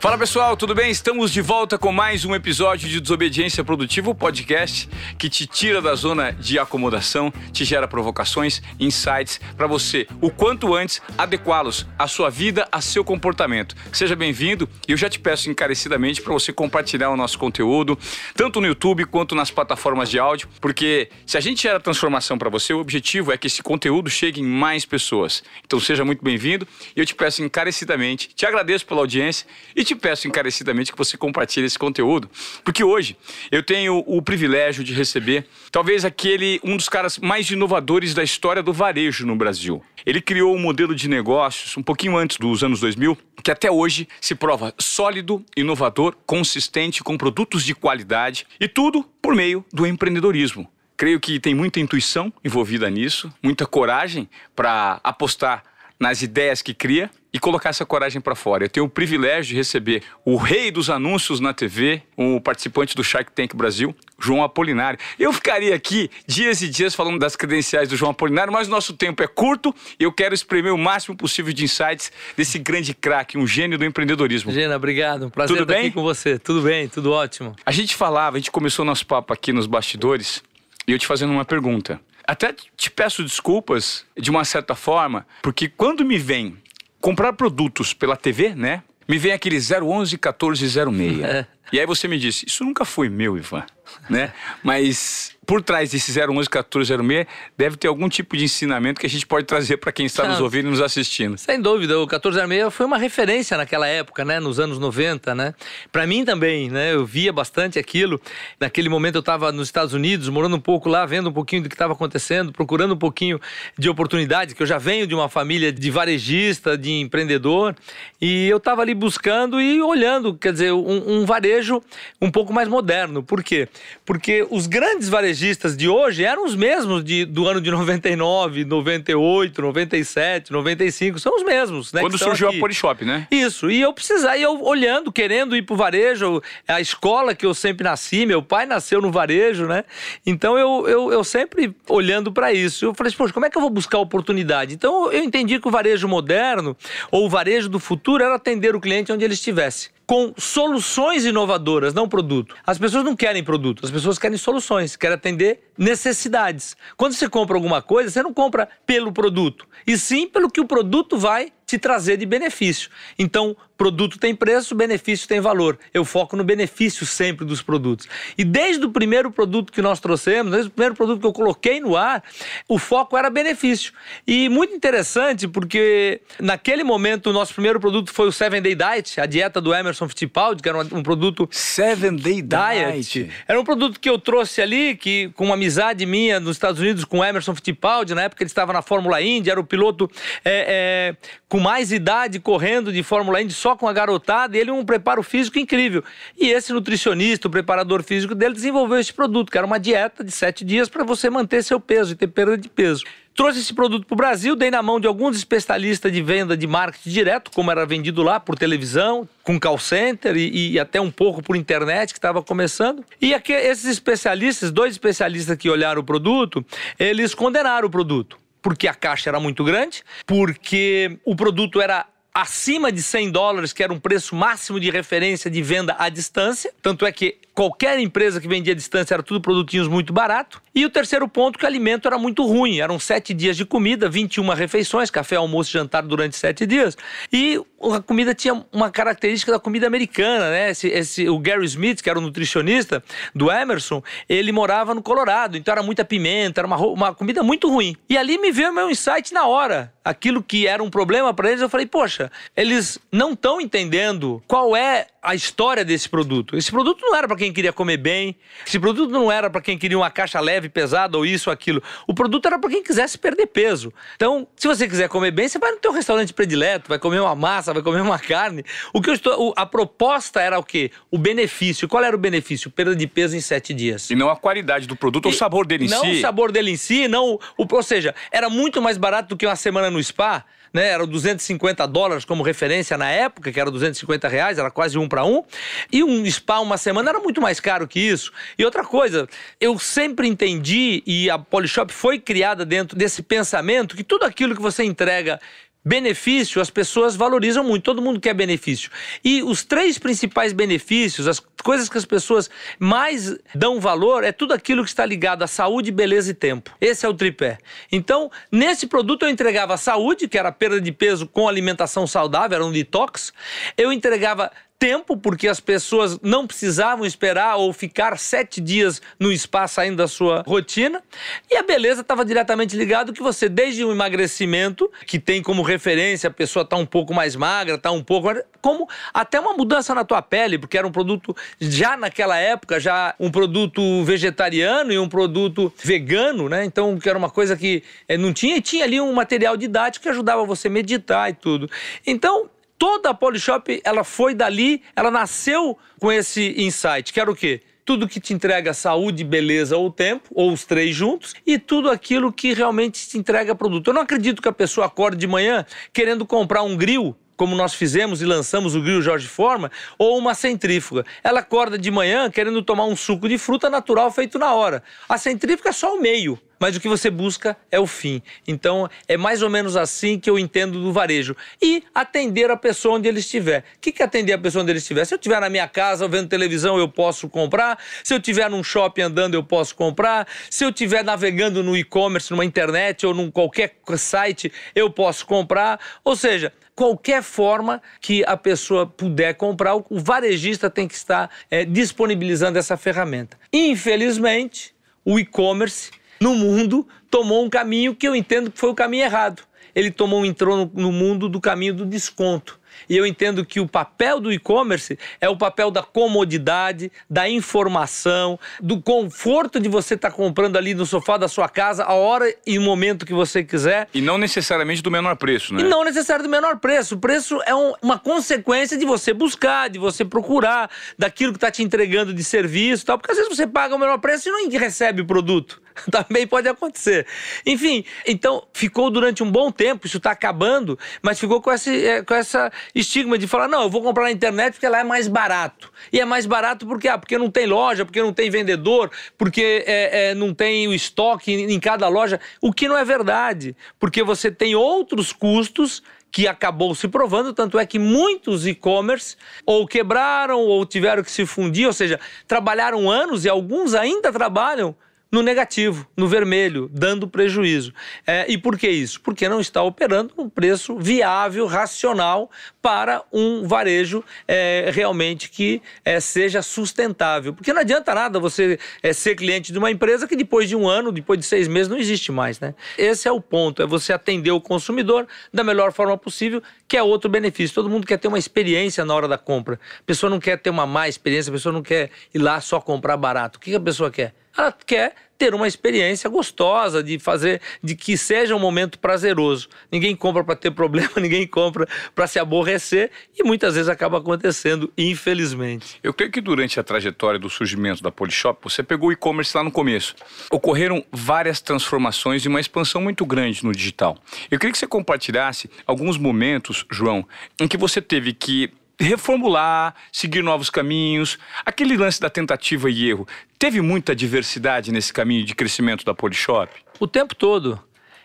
Fala pessoal, tudo bem? Estamos de volta com mais um episódio de Desobediência Produtiva, o podcast que te tira da zona de acomodação, te gera provocações, insights para você, o quanto antes, adequá-los à sua vida, a seu comportamento. Seja bem-vindo e eu já te peço encarecidamente para você compartilhar o nosso conteúdo, tanto no YouTube quanto nas plataformas de áudio, porque se a gente gera transformação para você, o objetivo é que esse conteúdo chegue em mais pessoas. Então seja muito bem-vindo e eu te peço encarecidamente, te agradeço pela audiência e te peço encarecidamente que você compartilhe esse conteúdo, porque hoje eu tenho o privilégio de receber talvez aquele um dos caras mais inovadores da história do varejo no Brasil. Ele criou um modelo de negócios um pouquinho antes dos anos 2000, que até hoje se prova sólido, inovador, consistente, com produtos de qualidade e tudo por meio do empreendedorismo. Creio que tem muita intuição envolvida nisso, muita coragem para apostar nas ideias que cria e colocar essa coragem para fora. Eu tenho o privilégio de receber o rei dos anúncios na TV, o participante do Shark Tank Brasil, João Apolinário. Eu ficaria aqui dias e dias falando das credenciais do João Apolinário, mas nosso tempo é curto e eu quero espremer o máximo possível de insights desse grande craque, um gênio do empreendedorismo. Gena, obrigado. Prazer tudo estar bem? aqui com você. Tudo bem, tudo ótimo. A gente falava, a gente começou nosso papo aqui nos bastidores e eu te fazendo uma pergunta. Até te peço desculpas, de uma certa forma, porque quando me vem comprar produtos pela TV, né? Me vem aquele 011 1406. É. E aí você me disse, isso nunca foi meu, Ivan, né? Mas por trás desse 011 1406 deve ter algum tipo de ensinamento que a gente pode trazer para quem está nos ouvindo e nos assistindo. Sem dúvida, o 1406 foi uma referência naquela época, né, nos anos 90, né? Para mim também, né? Eu via bastante aquilo. Naquele momento eu estava nos Estados Unidos, morando um pouco lá, vendo um pouquinho do que estava acontecendo, procurando um pouquinho de oportunidade, que eu já venho de uma família de varejista, de empreendedor, e eu estava ali buscando e olhando, quer dizer, um, um varejo um pouco mais moderno. Por quê? Porque os grandes varejistas de hoje eram os mesmos de, do ano de 99, 98, 97, 95, são os mesmos, né? Quando surgiu aqui. a Polishop, né? Isso, e eu precisar, e eu olhando, querendo ir pro varejo, a escola que eu sempre nasci, meu pai nasceu no varejo, né? Então eu, eu, eu sempre olhando para isso. Eu falei, assim, poxa, como é que eu vou buscar oportunidade? Então eu entendi que o varejo moderno, ou o varejo do futuro, era atender o cliente onde ele estivesse. Com soluções inovadoras, não produto. As pessoas não querem produto, as pessoas querem soluções, querem atender necessidades. Quando você compra alguma coisa, você não compra pelo produto, e sim pelo que o produto vai te trazer de benefício. Então, produto tem preço, benefício tem valor. Eu foco no benefício sempre dos produtos. E desde o primeiro produto que nós trouxemos, desde o primeiro produto que eu coloquei no ar, o foco era benefício. E muito interessante porque naquele momento o nosso primeiro produto foi o Seven Day Diet, a dieta do Emerson Fittipaldi, que era um, produto Seven Day Diet. Era um produto que eu trouxe ali, que com uma amizade minha nos Estados Unidos com o Emerson Fittipaldi, na época ele estava na Fórmula Indy, era o piloto é, é, com mais idade correndo de Fórmula Indy só com a garotada, ele um preparo físico incrível. E esse nutricionista, o preparador físico dele, desenvolveu esse produto, que era uma dieta de sete dias para você manter seu peso e ter perda de peso. Trouxe esse produto para o Brasil, dei na mão de alguns especialistas de venda de marketing direto, como era vendido lá por televisão, com call center e, e até um pouco por internet, que estava começando. E aqui, esses especialistas, dois especialistas que olharam o produto, eles condenaram o produto. Porque a caixa era muito grande, porque o produto era acima de 100 dólares, que era um preço máximo de referência de venda à distância. Tanto é que qualquer empresa que vendia à distância era tudo produtinhos muito barato. E o terceiro ponto, que o alimento era muito ruim. Eram sete dias de comida, 21 refeições, café, almoço jantar durante sete dias. E a comida tinha uma característica da comida americana, né? Esse, esse- o Gary Smith, que era o nutricionista do Emerson, ele morava no Colorado, então era muita pimenta, era uma, uma comida muito ruim. E ali me veio meu insight na hora. Aquilo que era um problema para eles, eu falei, poxa, eles não estão entendendo qual é a história desse produto. Esse produto não era para quem queria comer bem, esse produto não era para quem queria uma caixa leve, pesada ou isso ou aquilo. O produto era para quem quisesse perder peso. Então, se você quiser comer bem, você vai no teu restaurante predileto, vai comer uma massa, vai comer uma carne. O que eu estou, a proposta era o quê? O benefício. Qual era o benefício? Perda de peso em sete dias. E não a qualidade do produto ou o sabor dele em não si. o sabor dele em si, não o, o- ou seja, era muito mais barato do que uma semana no spa, né? Era 250 dólares como referência na época, que era 250 reais, era quase um para um. E um spa uma semana era muito mais caro que isso. E outra coisa, eu sempre entendi e a Polishop foi criada dentro desse pensamento que tudo aquilo que você entrega benefício as pessoas valorizam muito, todo mundo quer benefício. E os três principais benefícios, as coisas que as pessoas mais dão valor, é tudo aquilo que está ligado à saúde, beleza e tempo. Esse é o tripé. Então, nesse produto eu entregava saúde, que era perda de peso com alimentação saudável, era um detox. Eu entregava tempo, porque as pessoas não precisavam esperar ou ficar sete dias no espaço saindo da sua rotina. E a beleza estava diretamente ligado que você, desde o emagrecimento, que tem como referência a pessoa tá um pouco mais magra, tá um pouco. como até uma mudança na tua pele, porque era um produto, já naquela época, já um produto vegetariano e um produto vegano, né? Então, que era uma coisa que é, não tinha, e tinha ali um material didático que ajudava você a meditar e tudo. Então, toda a Polishop, ela foi dali, ela nasceu com esse insight, que era o quê? Tudo que te entrega saúde, beleza ou tempo, ou os três juntos, e tudo aquilo que realmente te entrega produto. Eu não acredito que a pessoa acorde de manhã querendo comprar um grill como nós fizemos e lançamos o grill Jorge Forma, ou uma centrífuga. Ela acorda de manhã querendo tomar um suco de fruta natural feito na hora. A centrífuga é só o meio mas o que você busca é o fim. Então, é mais ou menos assim que eu entendo do varejo. E atender a pessoa onde ele estiver. O que é atender a pessoa onde ele estiver? Se eu estiver na minha casa vendo televisão, eu posso comprar. Se eu estiver num shopping andando, eu posso comprar. Se eu estiver navegando no e-commerce, numa internet ou num qualquer site, eu posso comprar. Ou seja, qualquer forma que a pessoa puder comprar, o varejista tem que estar é, disponibilizando essa ferramenta. Infelizmente, o e-commerce no mundo tomou um caminho que eu entendo que foi o caminho errado. Ele tomou entrou no, no mundo do caminho do desconto. E eu entendo que o papel do e-commerce é o papel da comodidade, da informação, do conforto de você estar tá comprando ali no sofá da sua casa a hora e o momento que você quiser. E não necessariamente do menor preço, né? E não necessariamente do menor preço. O preço é um, uma consequência de você buscar, de você procurar, daquilo que está te entregando de serviço e tal. Porque às vezes você paga o menor preço e não recebe o produto. Também pode acontecer. Enfim, então ficou durante um bom tempo, isso está acabando, mas ficou com esse, é, com essa estigma de falar: não, eu vou comprar na internet porque lá é mais barato. E é mais barato porque, ah, porque não tem loja, porque não tem vendedor, porque é, é, não tem o estoque em cada loja. O que não é verdade, porque você tem outros custos que acabou se provando, tanto é que muitos e-commerce ou quebraram ou tiveram que se fundir, ou seja, trabalharam anos e alguns ainda trabalham no negativo, no vermelho, dando prejuízo. É, e por que isso? Porque não está operando um preço viável, racional para um varejo é, realmente que é, seja sustentável. Porque não adianta nada você é, ser cliente de uma empresa que depois de um ano, depois de seis meses, não existe mais. Né? Esse é o ponto, é você atender o consumidor da melhor forma possível, que é outro benefício. Todo mundo quer ter uma experiência na hora da compra. A pessoa não quer ter uma má experiência, a pessoa não quer ir lá só comprar barato. O que a pessoa quer? Ela quer ter uma experiência gostosa, de fazer, de que seja um momento prazeroso. Ninguém compra para ter problema, ninguém compra para se aborrecer e muitas vezes acaba acontecendo, infelizmente. Eu creio que durante a trajetória do surgimento da Polishop, você pegou o e-commerce lá no começo. Ocorreram várias transformações e uma expansão muito grande no digital. Eu queria que você compartilhasse alguns momentos, João, em que você teve que reformular, seguir novos caminhos. Aquele lance da tentativa e erro. Teve muita diversidade nesse caminho de crescimento da Polishop? O tempo todo.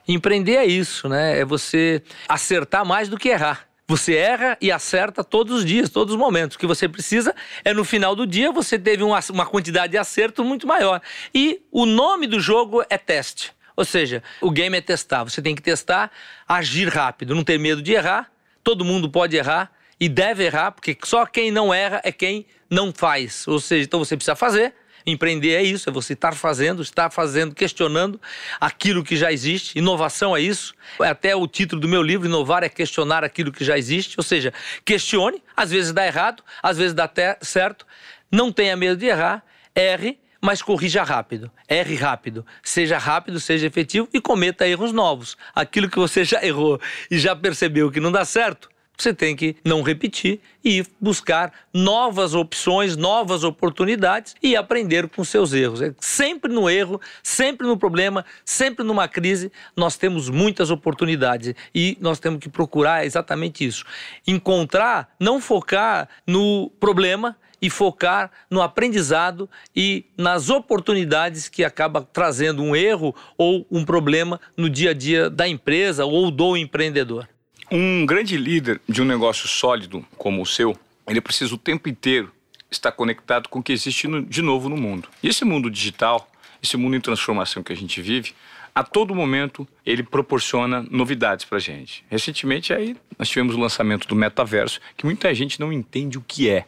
Empreender é isso, né? É você acertar mais do que errar. Você erra e acerta todos os dias, todos os momentos. O que você precisa é no final do dia você teve uma, quantidade de acerto muito maior. E o nome do jogo é teste. Ou seja, o game é testar. Você tem que testar, agir rápido, não ter medo de errar. Todo mundo pode errar e deve errar, porque só quem não erra é quem não faz. Ou seja, então você precisa fazer. Empreender é isso, é você estar fazendo, estar fazendo, questionando aquilo que já existe. Inovação é isso. É até o título do meu livro, Inovar é questionar aquilo que já existe. Ou seja, questione, às vezes dá errado, às vezes dá até certo. Não tenha medo de errar, erre, mas corrija rápido. Erre rápido. Seja rápido, seja efetivo e cometa erros novos. Aquilo que você já errou e já percebeu que não dá certo, você tem que não repetir e buscar novas opções, novas oportunidades e aprender com seus erros. É sempre no erro, sempre no problema, sempre numa crise, nós temos muitas oportunidades e nós temos que procurar exatamente isso. Encontrar, não focar no problema, e focar no aprendizado e nas oportunidades que acaba trazendo um erro ou um problema no dia a dia da empresa ou do empreendedor. Um grande líder de um negócio sólido como o seu, ele precisa o tempo inteiro estar conectado com o que existe no, de novo no mundo. E esse mundo digital, esse mundo em transformação que a gente vive, a todo momento ele proporciona novidades para gente. Recentemente aí nós tivemos o lançamento do metaverso, que muita gente não entende o que é.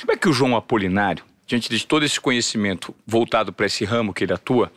Como é que o João Apolinário, diante de todo esse conhecimento voltado para esse ramo que ele atua,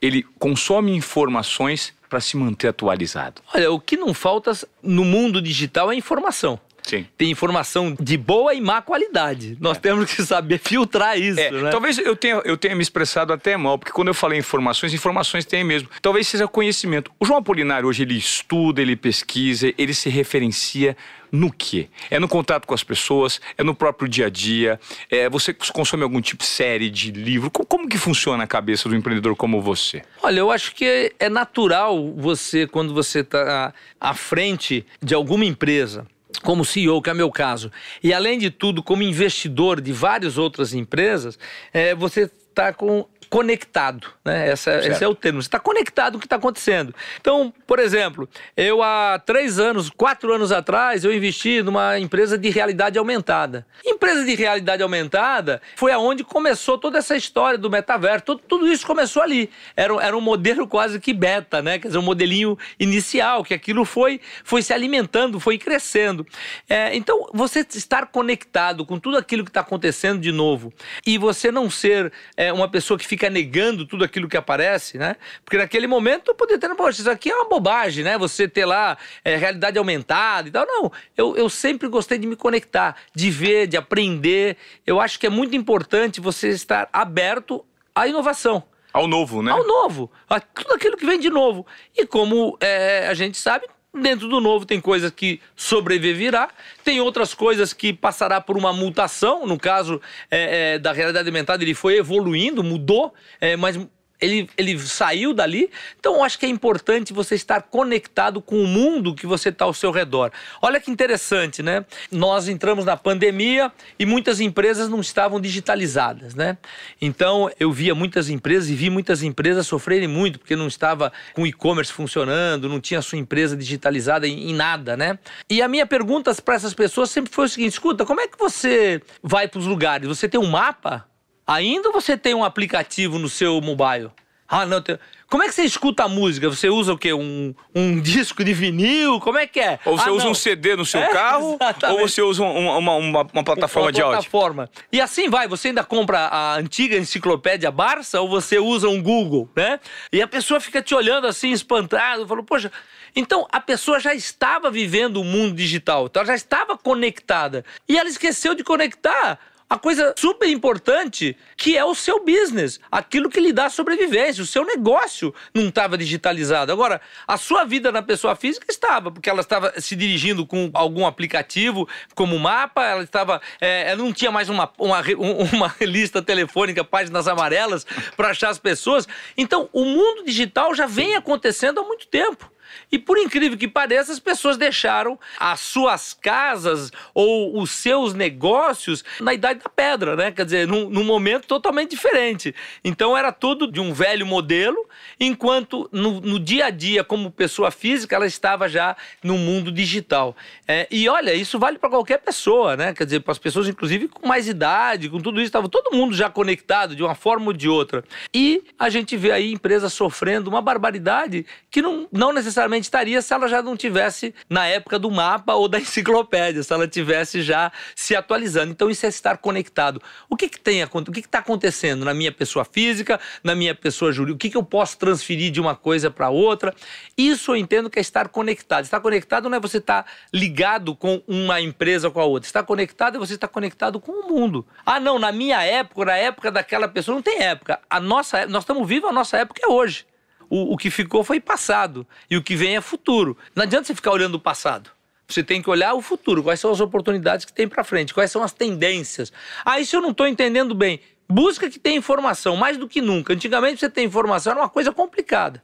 ele consome informações para se manter atualizado? Olha, o que não falta no mundo digital é informação. Sim. Tem informação de boa e má qualidade. Nós é. temos que saber filtrar isso, é, né? Talvez eu tenha, eu tenha me expressado até mal, porque quando eu falei informações, informações tem mesmo. Talvez seja conhecimento. O João Apolinário hoje ele estuda, ele pesquisa, ele se referencia no quê? É no contato com as pessoas? É no próprio dia a dia? É, você consome algum tipo de série, de livro? Como, como que funciona a cabeça do empreendedor como você? Olha, eu acho que é natural você, quando você está à frente de alguma empresa, como CEO, que é meu caso, e além de tudo, como investidor de várias outras empresas, é, você está com conectado, né? Essa, esse é o termo. Você está conectado com o que está acontecendo. Então, por exemplo, eu há três anos, quatro anos atrás, eu investi numa empresa de realidade aumentada. Empresa de realidade aumentada foi aonde começou toda essa história do metaverso. Tudo, tudo isso começou ali. Era, era um modelo quase que beta, né? Quer dizer, um modelinho inicial, que aquilo foi, foi se alimentando, foi crescendo. É, então, você estar conectado com tudo aquilo que está acontecendo de novo e você não ser é, uma pessoa que fica fica negando tudo aquilo que aparece, né? Porque naquele momento eu poderia ter, poxa, isso aqui é uma bobagem, né? Você ter lá é, realidade aumentada e tal. Não, eu, eu sempre gostei de me conectar, de ver, de aprender. Eu acho que é muito importante você estar aberto à inovação. Ao novo, né? Ao novo. A tudo aquilo que vem de novo. E como é, a gente sabe, Dentro do novo tem coisas que sobreviverá, tem outras coisas que passará por uma mutação. No caso é, é, da realidade aumentada, ele foi evoluindo, mudou, é, mas ele, ele saiu dali. Então, eu acho que é importante você estar conectado com o mundo que você está ao seu redor. Olha que interessante, né? Nós entramos na pandemia e muitas empresas não estavam digitalizadas, né? Então, eu via muitas empresas e vi muitas empresas sofrerem muito porque não estava com o e-commerce funcionando, não tinha a sua empresa digitalizada em, em nada, né? E a minha pergunta para essas pessoas sempre foi o seguinte: escuta, como é que você vai para os lugares? Você tem um mapa? Ainda você tem um aplicativo no seu mobile? Ah, não, tem... Como é que você escuta a música? Você usa o quê? Um, um disco de vinil? Como é que é? Ou você ah, usa não. um CD no seu é, carro, exatamente. ou você usa uma, uma, uma, uma plataforma uma de áudio. plataforma. E assim vai, você ainda compra a antiga enciclopédia Barça ou você usa um Google, né? E a pessoa fica te olhando assim, espantado, falou, poxa... Então, a pessoa já estava vivendo o mundo digital, então ela já estava conectada. E ela esqueceu de conectar a coisa super importante que é o seu business, aquilo que lhe dá sobrevivência, o seu negócio não estava digitalizado. Agora, a sua vida na pessoa física estava, porque ela estava se dirigindo com algum aplicativo como mapa, ela estava, é, ela não tinha mais uma, uma, uma lista telefônica, páginas amarelas para achar as pessoas. Então, o mundo digital já vem acontecendo há muito tempo. E por incrível que pareça, as pessoas deixaram as suas casas ou os seus negócios na idade da pedra, né? Quer dizer, num, num momento totalmente diferente. Então era tudo de um velho modelo, enquanto no, no dia a dia, como pessoa física, ela estava já no mundo digital. É, e olha, isso vale para qualquer pessoa, né? Quer dizer, para as pessoas, inclusive, com mais idade, com tudo isso, estava todo mundo já conectado de uma forma ou de outra. E a gente vê aí empresas sofrendo uma barbaridade que não, não necessariamente provavelmente estaria se ela já não tivesse na época do mapa ou da enciclopédia, se ela tivesse já se atualizando. Então isso é estar conectado. O que que tem o que está acontecendo na minha pessoa física, na minha pessoa jurídica? O que que eu posso transferir de uma coisa para outra? Isso eu entendo que é estar conectado. Estar conectado não é você estar ligado com uma empresa com a outra. Estar conectado é você estar conectado com o mundo. Ah, não, na minha época, na época daquela pessoa, não tem época. A nossa, nós estamos vivos, a nossa época é hoje. O, o que ficou foi passado. E o que vem é futuro. Não adianta você ficar olhando o passado. Você tem que olhar o futuro, quais são as oportunidades que tem para frente, quais são as tendências. Ah, isso eu não estou entendendo bem. Busca que tenha informação, mais do que nunca. Antigamente você ter informação era uma coisa complicada.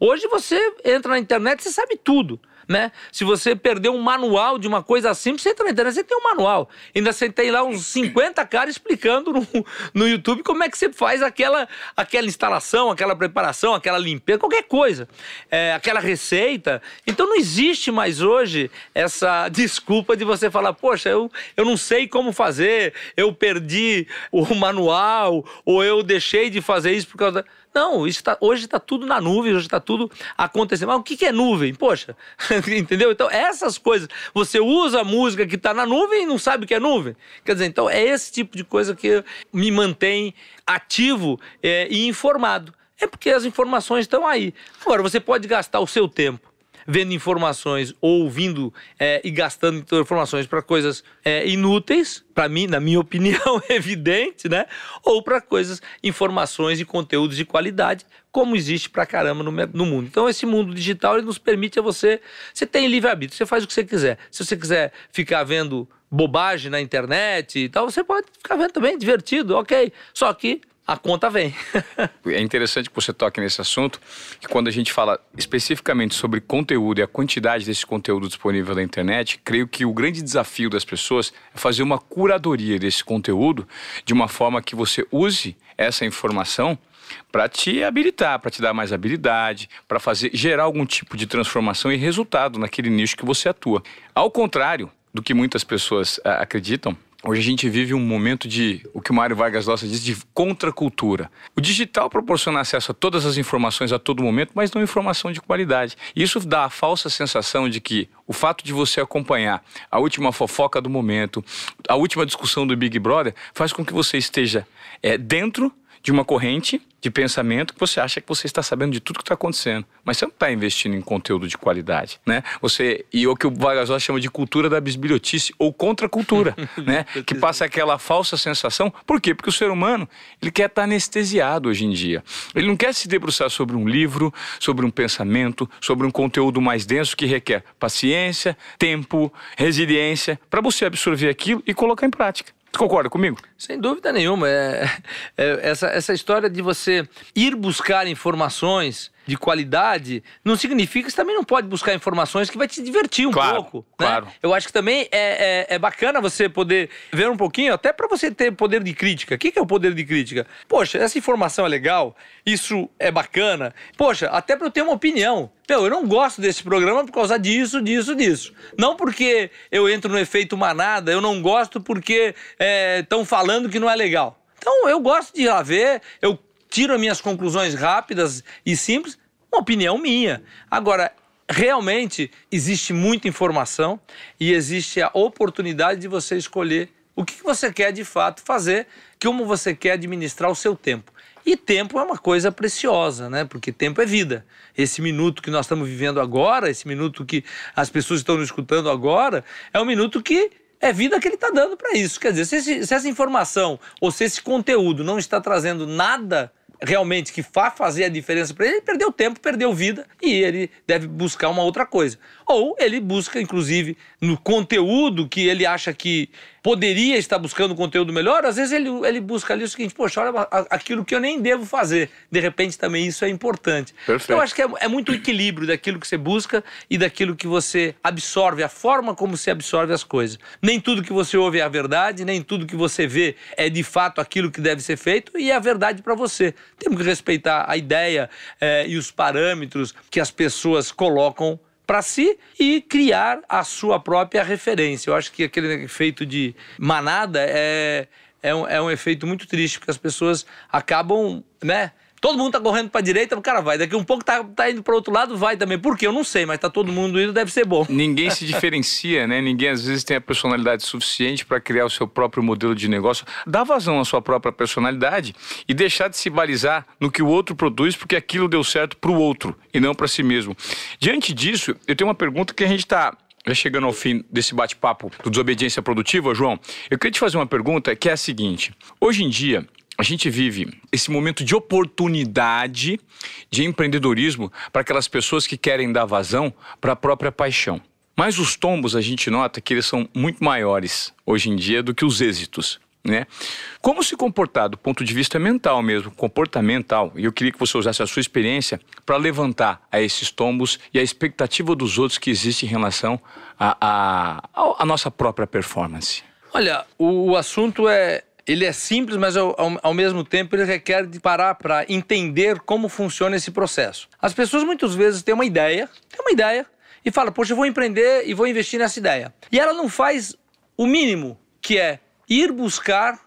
Hoje você entra na internet você sabe tudo. Né? Se você perder um manual de uma coisa simples, você entra na internet, você tem um manual. Ainda você tem lá uns 50 caras explicando no, no YouTube como é que você faz aquela, aquela instalação, aquela preparação, aquela limpeza, qualquer coisa. É, aquela receita. Então não existe mais hoje essa desculpa de você falar, poxa, eu, eu não sei como fazer, eu perdi o manual, ou eu deixei de fazer isso por causa. Não, tá, hoje está tudo na nuvem, hoje está tudo acontecendo. Mas o que, que é nuvem? Poxa, entendeu? Então, essas coisas. Você usa a música que está na nuvem e não sabe o que é nuvem. Quer dizer, então é esse tipo de coisa que me mantém ativo é, e informado. É porque as informações estão aí. Agora, você pode gastar o seu tempo vendo informações ou ouvindo é, e gastando informações para coisas é, inúteis, para mim, na minha opinião, evidente, né? Ou para coisas, informações e conteúdos de qualidade, como existe para caramba no, no, mundo. Então, esse mundo digital ele nos permite a você. Você tem livre-arbítrio, você faz o que você quiser. Se você quiser ficar vendo bobagem na internet e tal, você pode ficar vendo também, divertido, ok. Só que a conta vem. é interessante que você toque nesse assunto, que quando a gente fala especificamente sobre conteúdo e a quantidade desse conteúdo disponível na internet, creio que o grande desafio das pessoas é fazer uma curadoria desse conteúdo de uma forma que você use essa informação para te habilitar, para te dar mais habilidade, para fazer gerar algum tipo de transformação e resultado naquele nicho que você atua. Ao contrário do que muitas pessoas uh, acreditam, Hoje a gente vive um momento de o que o Mário Vargas Llosa diz de contracultura. O digital proporciona acesso a todas as informações a todo momento, mas não informação de qualidade. Isso dá a falsa sensação de que o fato de você acompanhar a última fofoca do momento, a última discussão do Big Brother, faz com que você esteja é, dentro de uma corrente de pensamento que você acha que você está sabendo de tudo que está acontecendo, mas você não está investindo em conteúdo de qualidade, né? Você e o que o Vargas chama de cultura da bisbilhotice ou contracultura, né? Que passa aquela falsa sensação. Por quê? Porque o ser humano ele quer estar tá anestesiado hoje em dia. Ele não quer se debruçar sobre um livro, sobre um pensamento, sobre um conteúdo mais denso que requer paciência, tempo, resiliência para você absorver aquilo e colocar em prática. Você concorda comigo? Sem dúvida nenhuma. É, é, essa, essa história de você ir buscar informações de qualidade, não significa que você também não pode buscar informações que vai te divertir um claro, pouco. Né? Claro. Eu acho que também é, é, é bacana você poder ver um pouquinho, até para você ter poder de crítica. O que, que é o poder de crítica? Poxa, essa informação é legal, isso é bacana. Poxa, até para eu ter uma opinião. Meu, eu não gosto desse programa por causa disso, disso, disso. Não porque eu entro no efeito manada, eu não gosto porque estão é, falando que não é legal. Então eu gosto de ir lá ver, eu tiro as minhas conclusões rápidas e simples, uma opinião minha. Agora, realmente existe muita informação e existe a oportunidade de você escolher o que você quer de fato fazer, como você quer administrar o seu tempo. E tempo é uma coisa preciosa, né? Porque tempo é vida. Esse minuto que nós estamos vivendo agora, esse minuto que as pessoas estão nos escutando agora, é um minuto que é vida que ele está dando para isso. Quer dizer, se, esse, se essa informação ou se esse conteúdo não está trazendo nada realmente que vá fazer a diferença para ele, ele perdeu tempo, perdeu vida e ele deve buscar uma outra coisa. Ou ele busca, inclusive, no conteúdo que ele acha que poderia estar buscando conteúdo melhor, às vezes ele, ele busca ali o seguinte, poxa, olha aquilo que eu nem devo fazer. De repente também isso é importante. Perfeito. Então, eu acho que é, é muito equilíbrio daquilo que você busca e daquilo que você absorve, a forma como você absorve as coisas. Nem tudo que você ouve é a verdade, nem tudo que você vê é de fato aquilo que deve ser feito e é a verdade para você. Temos que respeitar a ideia é, e os parâmetros que as pessoas colocam para si e criar a sua própria referência. Eu acho que aquele efeito de manada é, é, um, é um efeito muito triste, porque as pessoas acabam, né? Todo mundo tá correndo pra direita, o cara vai. Daqui um pouco tá, tá indo pro outro lado, vai também. Por quê? Eu não sei, mas tá todo mundo indo, deve ser bom. Ninguém se diferencia, né? Ninguém às vezes tem a personalidade suficiente para criar o seu próprio modelo de negócio. Dá vazão à sua própria personalidade e deixar de se balizar no que o outro produz, porque aquilo deu certo pro outro e não para si mesmo. Diante disso, eu tenho uma pergunta que a gente tá já chegando ao fim desse bate-papo do Desobediência Produtiva, João, eu queria te fazer uma pergunta que é a seguinte. Hoje em dia, a gente vive esse momento de oportunidade de empreendedorismo para aquelas pessoas que querem dar vazão para a própria paixão. Mas os tombos a gente nota que eles são muito maiores hoje em dia do que os êxitos. né? Como se comportar do ponto de vista mental mesmo, comportamental. E eu queria que você usasse a sua experiência para levantar a esses tombos e a expectativa dos outros que existe em relação à a, a, a, nossa própria performance. Olha, o, o assunto é ele é simples, mas ao, ao, mesmo tempo ele requer de parar para entender como funciona esse processo. As pessoas muitas vezes têm uma ideia, têm uma ideia e falam, poxa, eu vou empreender e vou investir nessa ideia. E ela não faz o mínimo, que é ir buscar,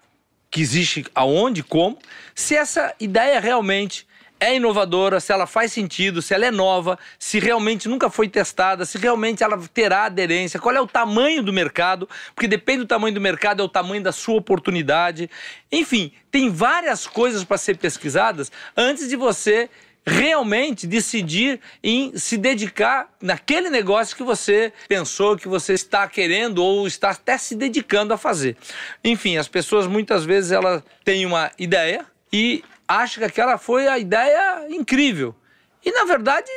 que existe aonde, como, se essa ideia realmente é inovadora, se ela faz sentido, se ela é nova, se realmente nunca foi testada, se realmente ela terá aderência, qual é o tamanho do mercado, porque depende do tamanho do mercado, é o tamanho da sua oportunidade. Enfim, tem várias coisas para ser pesquisadas antes de você realmente decidir em se dedicar naquele negócio que você pensou que você está querendo ou está até se dedicando a fazer. Enfim, as pessoas muitas vezes elas têm uma ideia e acha que aquela foi a ideia incrível. E na verdade,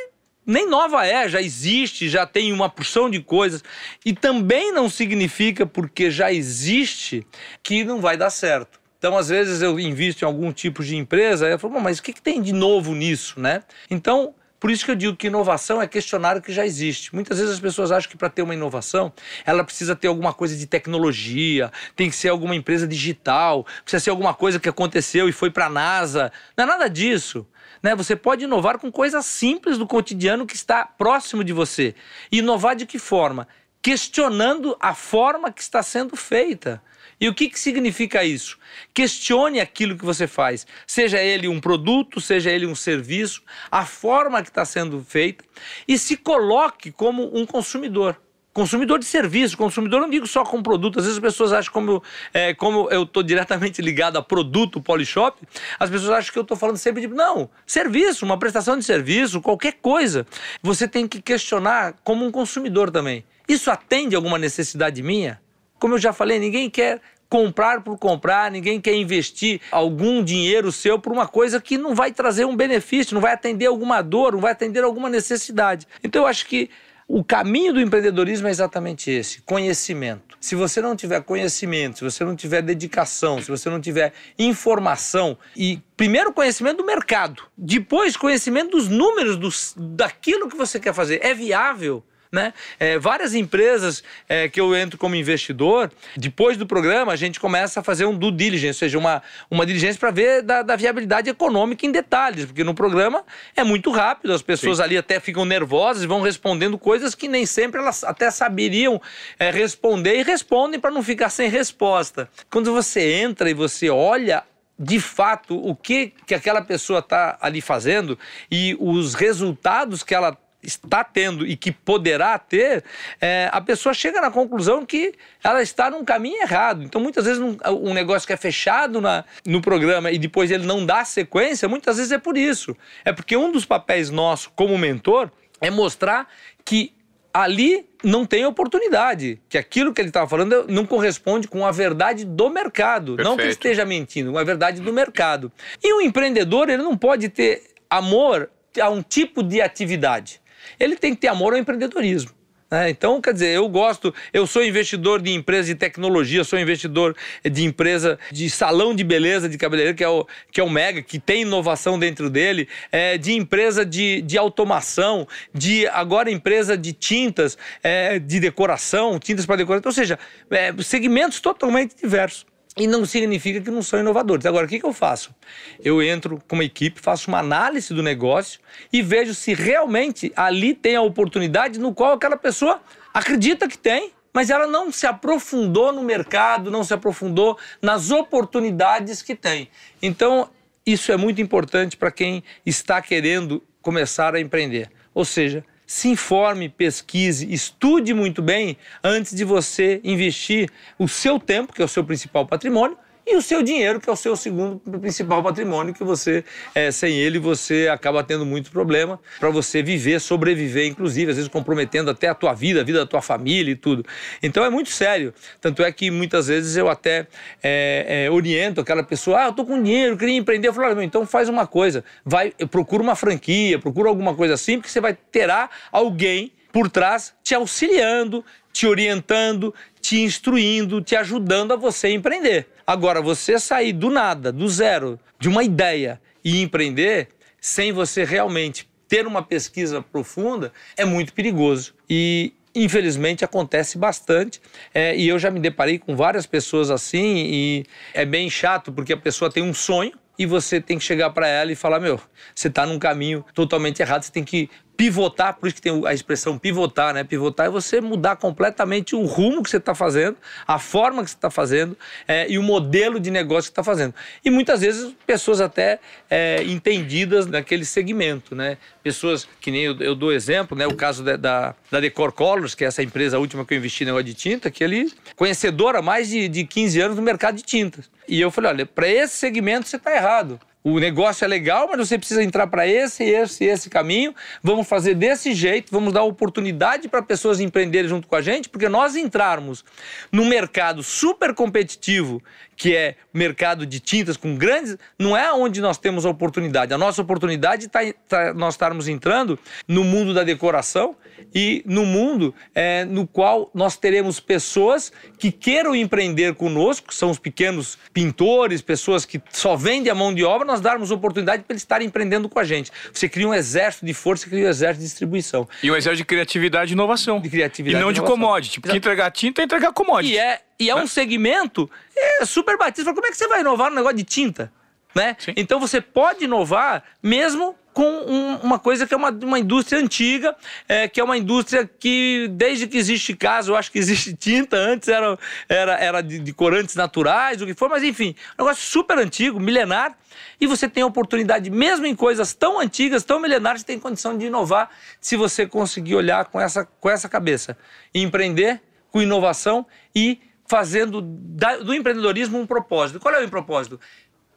nem nova é, já existe, já tem uma porção de coisas. E também não significa porque já existe que não vai dar certo. Então, às vezes, eu invisto em algum tipo de empresa, e eu falo, mas o que, que tem de novo nisso, né? Então, por isso que eu digo que inovação é questionar o que já existe. Muitas vezes as pessoas acham que para ter uma inovação, ela precisa ter alguma coisa de tecnologia, tem que ser alguma empresa digital, precisa ser alguma coisa que aconteceu e foi para a NASA. Não é nada disso. Né? Você pode inovar com coisas simples do cotidiano que está próximo de você. Inovar de que forma? Questionando a forma que está sendo feita. E o que, que significa isso? Questione aquilo que você faz, seja ele um produto, seja ele um serviço, a forma que está sendo feita, e se coloque como um consumidor. Consumidor de serviço, consumidor não digo só com produto. Às vezes as pessoas acham como, é, como eu estou diretamente ligado a produto Polishop, as pessoas acham que eu estou falando sempre de não, serviço, uma prestação de serviço, qualquer coisa. Você tem que questionar como um consumidor também. Isso atende alguma necessidade minha? Como eu já falei, ninguém quer comprar por comprar, ninguém quer investir algum dinheiro seu por uma coisa que não vai trazer um benefício, não vai atender alguma dor, não vai atender alguma necessidade. Então eu acho que o caminho do empreendedorismo é exatamente esse: conhecimento. Se você não tiver conhecimento, se você não tiver dedicação, se você não tiver informação e primeiro conhecimento do mercado, depois conhecimento dos números dos, daquilo que você quer fazer, é viável? Né? É, várias empresas é, que eu entro como investidor, depois do programa, a gente começa a fazer um due diligence, ou seja, uma, uma diligência para ver da, da, viabilidade econômica em detalhes, porque no programa é muito rápido, as pessoas Sim. ali até ficam nervosas e vão respondendo coisas que nem sempre elas até saberiam é, responder e respondem para não ficar sem resposta. Quando você entra e você olha de fato o que, que aquela pessoa está ali fazendo e os resultados que ela está tendo e que poderá ter, é, a pessoa chega na conclusão que ela está num caminho errado. Então, muitas vezes, um, um negócio que é fechado na, no programa e depois ele não dá sequência, muitas vezes é por isso. É porque um dos papéis nosso como mentor é mostrar que ali não tem oportunidade, que aquilo que ele estava falando não corresponde com a verdade do mercado. Perfeito. Não que ele esteja mentindo, a verdade do mercado. E o empreendedor, ele não pode ter amor a um tipo de atividade ele tem que ter amor ao empreendedorismo. Né? então, quer dizer, eu gosto, eu sou investidor de empresa de tecnologia, sou investidor de empresa de salão de beleza de cabeleireiro, que é o, que é o Mega, que tem inovação dentro dele, é, de empresa de, de automação, de agora empresa de tintas, é, de decoração, tintas para decoração, ou seja, é, segmentos totalmente diversos. E não significa que não são inovadores. Agora, o que, que eu faço? Eu entro com uma equipe, faço uma análise do negócio e vejo se realmente ali tem a oportunidade no qual aquela pessoa acredita que tem, mas ela não se aprofundou no mercado, não se aprofundou nas oportunidades que tem. Então, isso é muito importante para quem está querendo começar a empreender. Ou seja, se informe, pesquise, estude muito bem antes de você investir o seu tempo, que é o seu principal patrimônio, e o seu dinheiro, que é o seu segundo principal patrimônio, que você, é, sem ele, você acaba tendo muito problema para você viver, sobreviver, inclusive, às vezes comprometendo até a tua vida, a vida da tua família e tudo. Então é muito sério. Tanto é que muitas vezes eu até é, é, oriento aquela pessoa, ah, eu tô com dinheiro, queria empreender. Eu falo, ah, então faz uma coisa, vai, procura uma franquia, procura alguma coisa assim, porque você vai terá alguém por trás te auxiliando, te orientando, te instruindo, te ajudando a você empreender. Agora, você sair do nada, do zero, de uma ideia e empreender, sem você realmente ter uma pesquisa profunda, é muito perigoso. E infelizmente acontece bastante é, e eu já me deparei com várias pessoas assim e é bem chato porque a pessoa tem um sonho e você tem que chegar para ela e falar meu você está num caminho totalmente errado você tem que pivotar, por isso que tem a expressão pivotar, né? Pivotar é você mudar completamente o rumo que você está fazendo, a forma que você está fazendo é, e o modelo de negócio que está fazendo. E muitas vezes pessoas até é, entendidas naquele segmento, né? Pessoas que nem eu, eu dou exemplo, né? O caso da, da, da, Decor Colors, que é essa empresa última que eu investi na de tinta, que ele conhecedora há mais de, de 15 anos no mercado de tintas. E eu falei, olha, para esse segmento você está errado o negócio é legal, mas você precisa entrar para esse, esse, esse caminho. Vamos fazer desse jeito, vamos dar oportunidade para pessoas empreenderem junto com a gente, porque nós entrarmos num mercado super competitivo, que é o mercado de tintas com grandes, não é onde nós temos a oportunidade. A nossa oportunidade está tá, nós estarmos entrando no mundo da decoração e no mundo é, no qual nós teremos pessoas que queiram empreender conosco, que são os pequenos pintores, pessoas que só vendem a mão de obra, nós darmos oportunidade para eles estarem empreendendo com a gente. Você cria um exército de força, cria um exército de distribuição. E um exército de criatividade e inovação. De criatividade e não de commodity. Porque entregar tinta é entregar commodity. E é, e é um segmento é, super batido. Como é que você vai inovar no negócio de tinta? Né? Então você pode inovar mesmo com um, uma coisa que é uma, uma indústria antiga, é, que é uma indústria que, desde que existe casa, eu acho que existe tinta, antes era, era, era de, de corantes naturais, o que for, mas enfim, um negócio super antigo, milenar, e você tem a oportunidade, mesmo em coisas tão antigas, tão milenares, você tem condição de inovar se você conseguir olhar com essa, com essa cabeça. E empreender com inovação e fazendo da, do empreendedorismo um propósito. Qual é o propósito?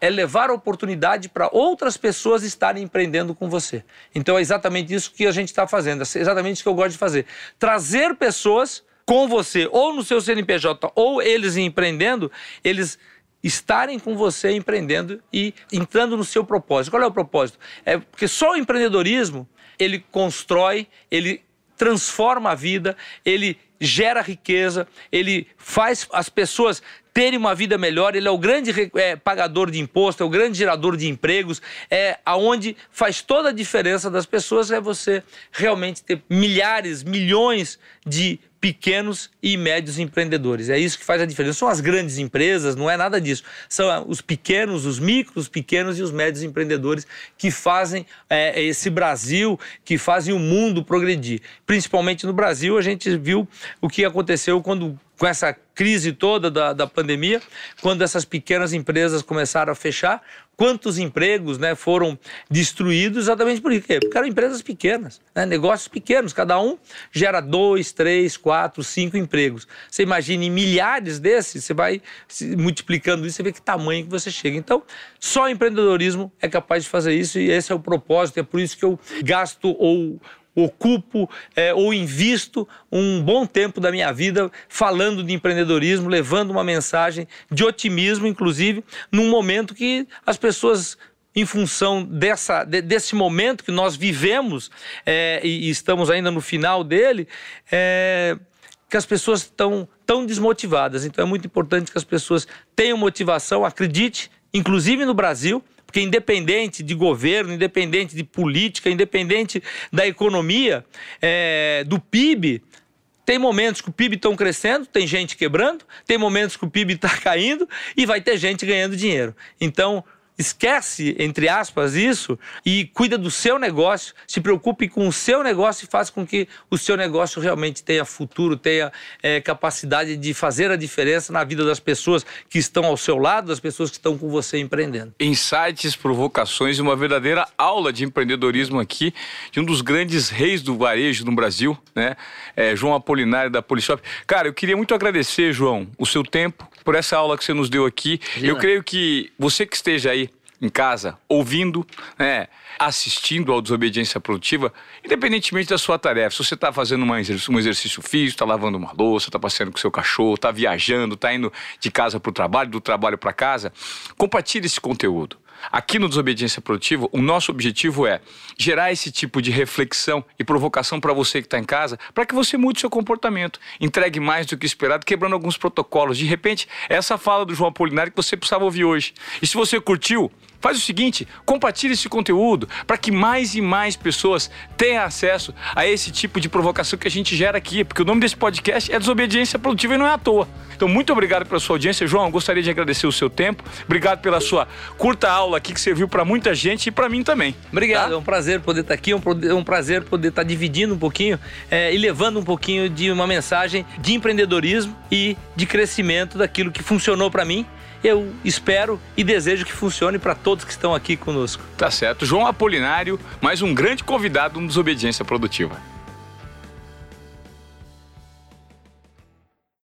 É levar a oportunidade para outras pessoas estarem empreendendo com você. Então é exatamente isso que a gente está fazendo, é exatamente isso que eu gosto de fazer. Trazer pessoas com você, ou no seu CNPJ, ou eles empreendendo, eles estarem com você empreendendo e entrando no seu propósito. Qual é o propósito? É porque só o empreendedorismo, ele constrói, ele transforma a vida, ele gera riqueza, ele faz as pessoas terem uma vida melhor, ele é o grande é, pagador de imposto, é o grande gerador de empregos, é aonde faz toda a diferença das pessoas é você realmente ter milhares, milhões de pequenos e médios empreendedores. É isso que faz a diferença. São as grandes empresas, não é nada disso. São os pequenos, os micros, os pequenos e os médios empreendedores que fazem é, esse Brasil, que fazem o mundo progredir. Principalmente no Brasil, a gente viu o que aconteceu quando com essa crise toda da, da pandemia, quando essas pequenas empresas começaram a fechar, quantos empregos né, foram destruídos exatamente por quê? Porque eram empresas pequenas, né, negócios pequenos, cada um gera dois, três, quatro, cinco empregos. Você imagine milhares desses, você vai multiplicando isso, você vê que tamanho que você chega. Então, só empreendedorismo é capaz de fazer isso e esse é o propósito, é por isso que eu gasto ou ocupo é, ou invisto um bom tempo da minha vida falando de empreendedorismo, levando uma mensagem de otimismo, inclusive, num momento que as pessoas em função dessa, de, desse momento que nós vivemos é, e, estamos ainda no final dele, é, que as pessoas estão tão desmotivadas. Então é muito importante que as pessoas tenham motivação, acredite, inclusive no Brasil, porque independente de governo, independente de política, independente da economia, é, do PIB, tem momentos que o PIB estão crescendo, tem gente quebrando, tem momentos que o PIB está caindo e vai ter gente ganhando dinheiro. Então, esquece, entre aspas, isso e cuida do seu negócio, se preocupe com o seu negócio e faça com que o seu negócio realmente tenha futuro, tenha é, capacidade de fazer a diferença na vida das pessoas que estão ao seu lado, das pessoas que estão com você empreendendo. Insights, provocações e uma verdadeira aula de empreendedorismo aqui de um dos grandes reis do varejo no Brasil, né? É, João Apolinário da Polishop. Cara, eu queria muito agradecer, João, o seu tempo por essa aula que você nos deu aqui. Eu creio que você que esteja aí em casa, ouvindo, né, assistindo ao Desobediência Produtiva, independentemente da sua tarefa. Se você está fazendo uma um exercício físico, está lavando uma louça, está passeando com seu cachorro, está viajando, está indo de casa para o trabalho, do trabalho para casa, compartilhe esse conteúdo. Aqui no Desobediência Produtiva, o nosso objetivo é gerar esse tipo de reflexão e provocação para você que está em casa, para que você mude seu comportamento, entregue mais do que esperado, quebrando alguns protocolos. De repente, essa fala do João Apolinário que você precisava ouvir hoje. E se você curtiu, Faz o seguinte, compartilhe esse conteúdo para que mais e mais pessoas tenham acesso a esse tipo de provocação que a gente gera aqui, porque o nome desse podcast é Desobediência Produtiva e não é à toa. Então, muito obrigado pela sua audiência. João, gostaria de agradecer o seu tempo. Obrigado pela sua curta aula aqui que serviu para muita gente e para mim também. Obrigado, tá? é um prazer poder estar aqui, é um prazer poder estar dividindo um pouquinho é, e levando um pouquinho de uma mensagem de empreendedorismo e de crescimento daquilo que funcionou para mim eu espero e desejo que funcione para todos que estão aqui conosco. Tá certo. João Apolinário, mais um grande convidado no Desobediência Produtiva.